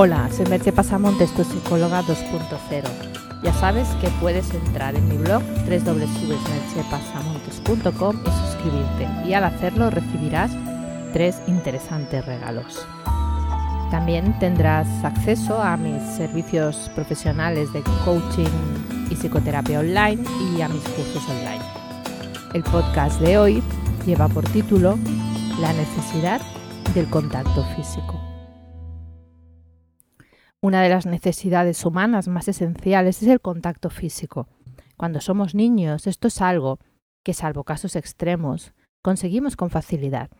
Hola, soy Merche Pasamontes, tu psicóloga 2.0. Ya sabes que puedes entrar en mi blog www.merchepasamontes.com y suscribirte y al hacerlo recibirás tres interesantes regalos. También tendrás acceso a mis servicios profesionales de coaching y psicoterapia online y a mis cursos online. El podcast de hoy lleva por título La necesidad del contacto físico. Una de las necesidades humanas más esenciales es el contacto físico. Cuando somos niños, esto es algo que, salvo casos extremos, conseguimos con facilidad.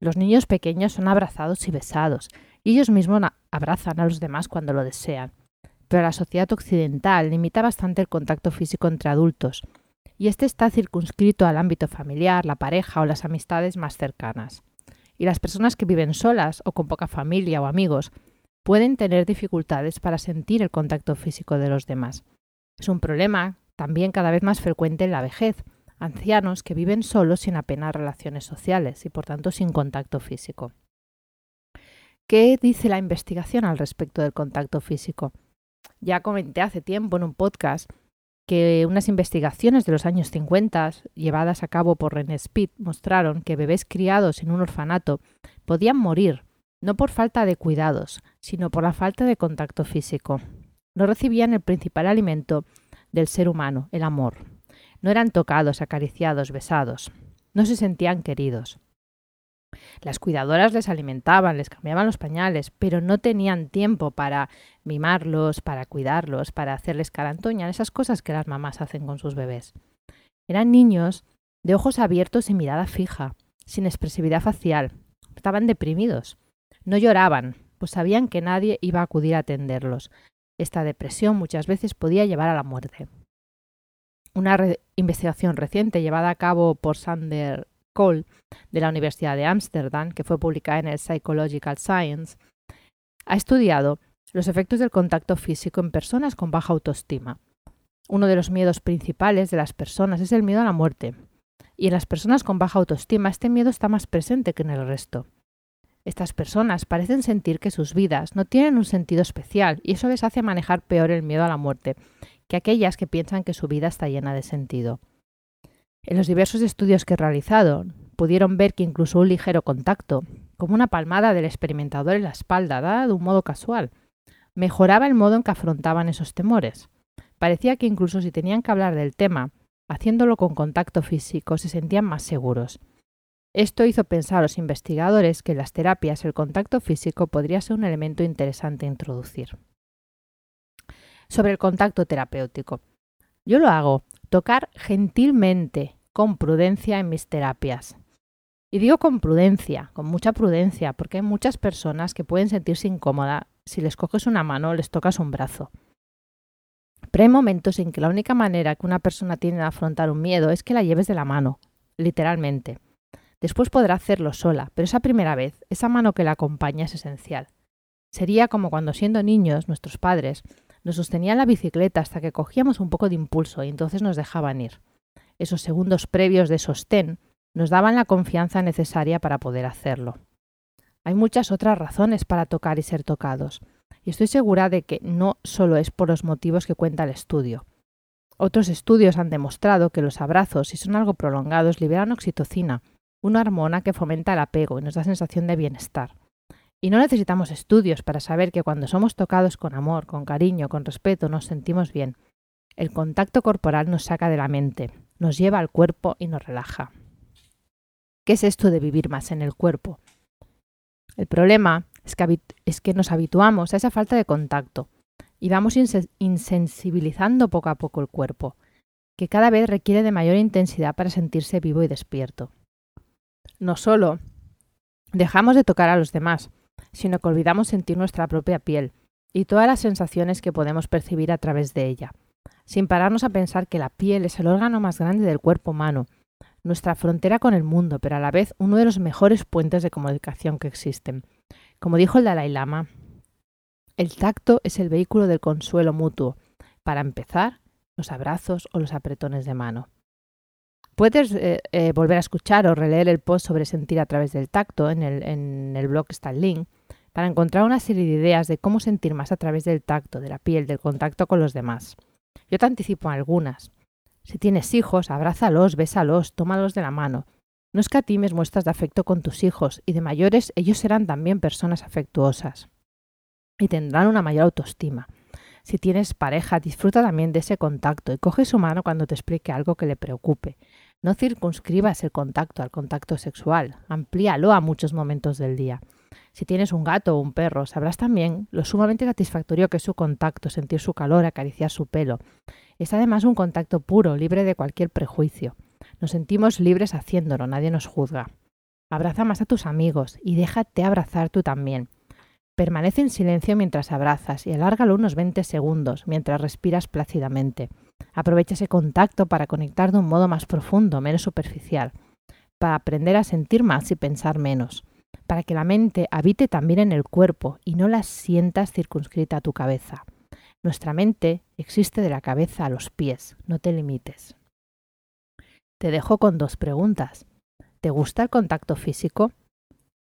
Los niños pequeños son abrazados y besados, y ellos mismos abrazan a los demás cuando lo desean. Pero la sociedad occidental limita bastante el contacto físico entre adultos, y este está circunscrito al ámbito familiar, la pareja o las amistades más cercanas. Y las personas que viven solas o con poca familia o amigos pueden tener dificultades para sentir el contacto físico de los demás. Es un problema también cada vez más frecuente en la vejez, ancianos que viven solos sin apenas relaciones sociales y por tanto sin contacto físico. ¿Qué dice la investigación al respecto del contacto físico? Ya comenté hace tiempo en un podcast que unas investigaciones de los años 50 llevadas a cabo por René Speed mostraron que bebés criados en un orfanato podían morir no por falta de cuidados, sino por la falta de contacto físico. No recibían el principal alimento del ser humano, el amor. No eran tocados, acariciados, besados. No se sentían queridos. Las cuidadoras les alimentaban, les cambiaban los pañales, pero no tenían tiempo para mimarlos, para cuidarlos, para hacerles carantoña, esas cosas que las mamás hacen con sus bebés. Eran niños de ojos abiertos y mirada fija, sin expresividad facial. Estaban deprimidos. No lloraban, pues sabían que nadie iba a acudir a atenderlos. Esta depresión muchas veces podía llevar a la muerte. Una investigación reciente llevada a cabo por Sander Cole de la Universidad de Ámsterdam, que fue publicada en el Psychological Science, ha estudiado los efectos del contacto físico en personas con baja autoestima. Uno de los miedos principales de las personas es el miedo a la muerte, y en las personas con baja autoestima este miedo está más presente que en el resto. Estas personas parecen sentir que sus vidas no tienen un sentido especial y eso les hace manejar peor el miedo a la muerte que aquellas que piensan que su vida está llena de sentido. En los diversos estudios que he realizado, pudieron ver que incluso un ligero contacto, como una palmada del experimentador en la espalda, dada de un modo casual, mejoraba el modo en que afrontaban esos temores. Parecía que incluso si tenían que hablar del tema, haciéndolo con contacto físico, se sentían más seguros. Esto hizo pensar a los investigadores que en las terapias el contacto físico podría ser un elemento interesante a introducir. Sobre el contacto terapéutico. Yo lo hago, tocar gentilmente, con prudencia en mis terapias. Y digo con prudencia, con mucha prudencia, porque hay muchas personas que pueden sentirse incómodas si les coges una mano o les tocas un brazo. Pero hay momentos en que la única manera que una persona tiene de afrontar un miedo es que la lleves de la mano, literalmente. Después podrá hacerlo sola, pero esa primera vez, esa mano que la acompaña es esencial. Sería como cuando siendo niños nuestros padres nos sostenían la bicicleta hasta que cogíamos un poco de impulso y entonces nos dejaban ir. Esos segundos previos de sostén nos daban la confianza necesaria para poder hacerlo. Hay muchas otras razones para tocar y ser tocados, y estoy segura de que no solo es por los motivos que cuenta el estudio. Otros estudios han demostrado que los abrazos, si son algo prolongados, liberan oxitocina, una hormona que fomenta el apego y nos da sensación de bienestar. Y no necesitamos estudios para saber que cuando somos tocados con amor, con cariño, con respeto, nos sentimos bien. El contacto corporal nos saca de la mente, nos lleva al cuerpo y nos relaja. ¿Qué es esto de vivir más en el cuerpo? El problema es que, es que nos habituamos a esa falta de contacto y vamos insensibilizando poco a poco el cuerpo, que cada vez requiere de mayor intensidad para sentirse vivo y despierto no solo dejamos de tocar a los demás, sino que olvidamos sentir nuestra propia piel y todas las sensaciones que podemos percibir a través de ella, sin pararnos a pensar que la piel es el órgano más grande del cuerpo humano, nuestra frontera con el mundo, pero a la vez uno de los mejores puentes de comunicación que existen. Como dijo el Dalai Lama, el tacto es el vehículo del consuelo mutuo, para empezar, los abrazos o los apretones de mano. Puedes eh, eh, volver a escuchar o releer el post sobre sentir a través del tacto, en el, blog está el link, para encontrar una serie de ideas de cómo sentir más a través del tacto, de la piel, del contacto con los demás. Yo te anticipo algunas. Si tienes hijos, abrázalos, bésalos, tómalos de la mano. No escatimes muestras de afecto con tus hijos y de mayores ellos serán también personas afectuosas y tendrán una mayor autoestima. Si tienes pareja, disfruta también de ese contacto y coge su mano cuando te explique algo que le preocupe. No circunscribas el contacto al contacto sexual, amplíalo a muchos momentos del día. Si tienes un gato o un perro, sabrás también lo sumamente satisfactorio que es su contacto, sentir su calor, acariciar su pelo. Es además un contacto puro, libre de cualquier prejuicio. Nos sentimos libres haciéndolo, nadie nos juzga. Abraza más a tus amigos y déjate abrazar tú también. Permanece en silencio mientras abrazas y alárgalo unos 20 segundos mientras respiras plácidamente. Aprovecha ese contacto para conectar de un modo más profundo, menos superficial, para aprender a sentir más y pensar menos, para que la mente habite también en el cuerpo y no la sientas circunscrita a tu cabeza. Nuestra mente existe de la cabeza a los pies, no te limites. Te dejo con dos preguntas. ¿Te gusta el contacto físico?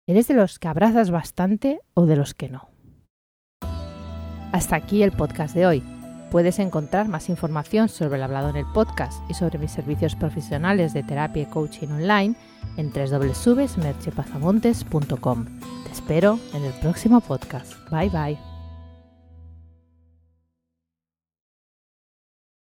¿Eres de los que abrazas bastante o de los que no? Hasta aquí el podcast de hoy. Puedes encontrar más información sobre el hablado en el podcast y sobre mis servicios profesionales de terapia y coaching online en www.merchepazamontes.com. Te espero en el próximo podcast. Bye bye.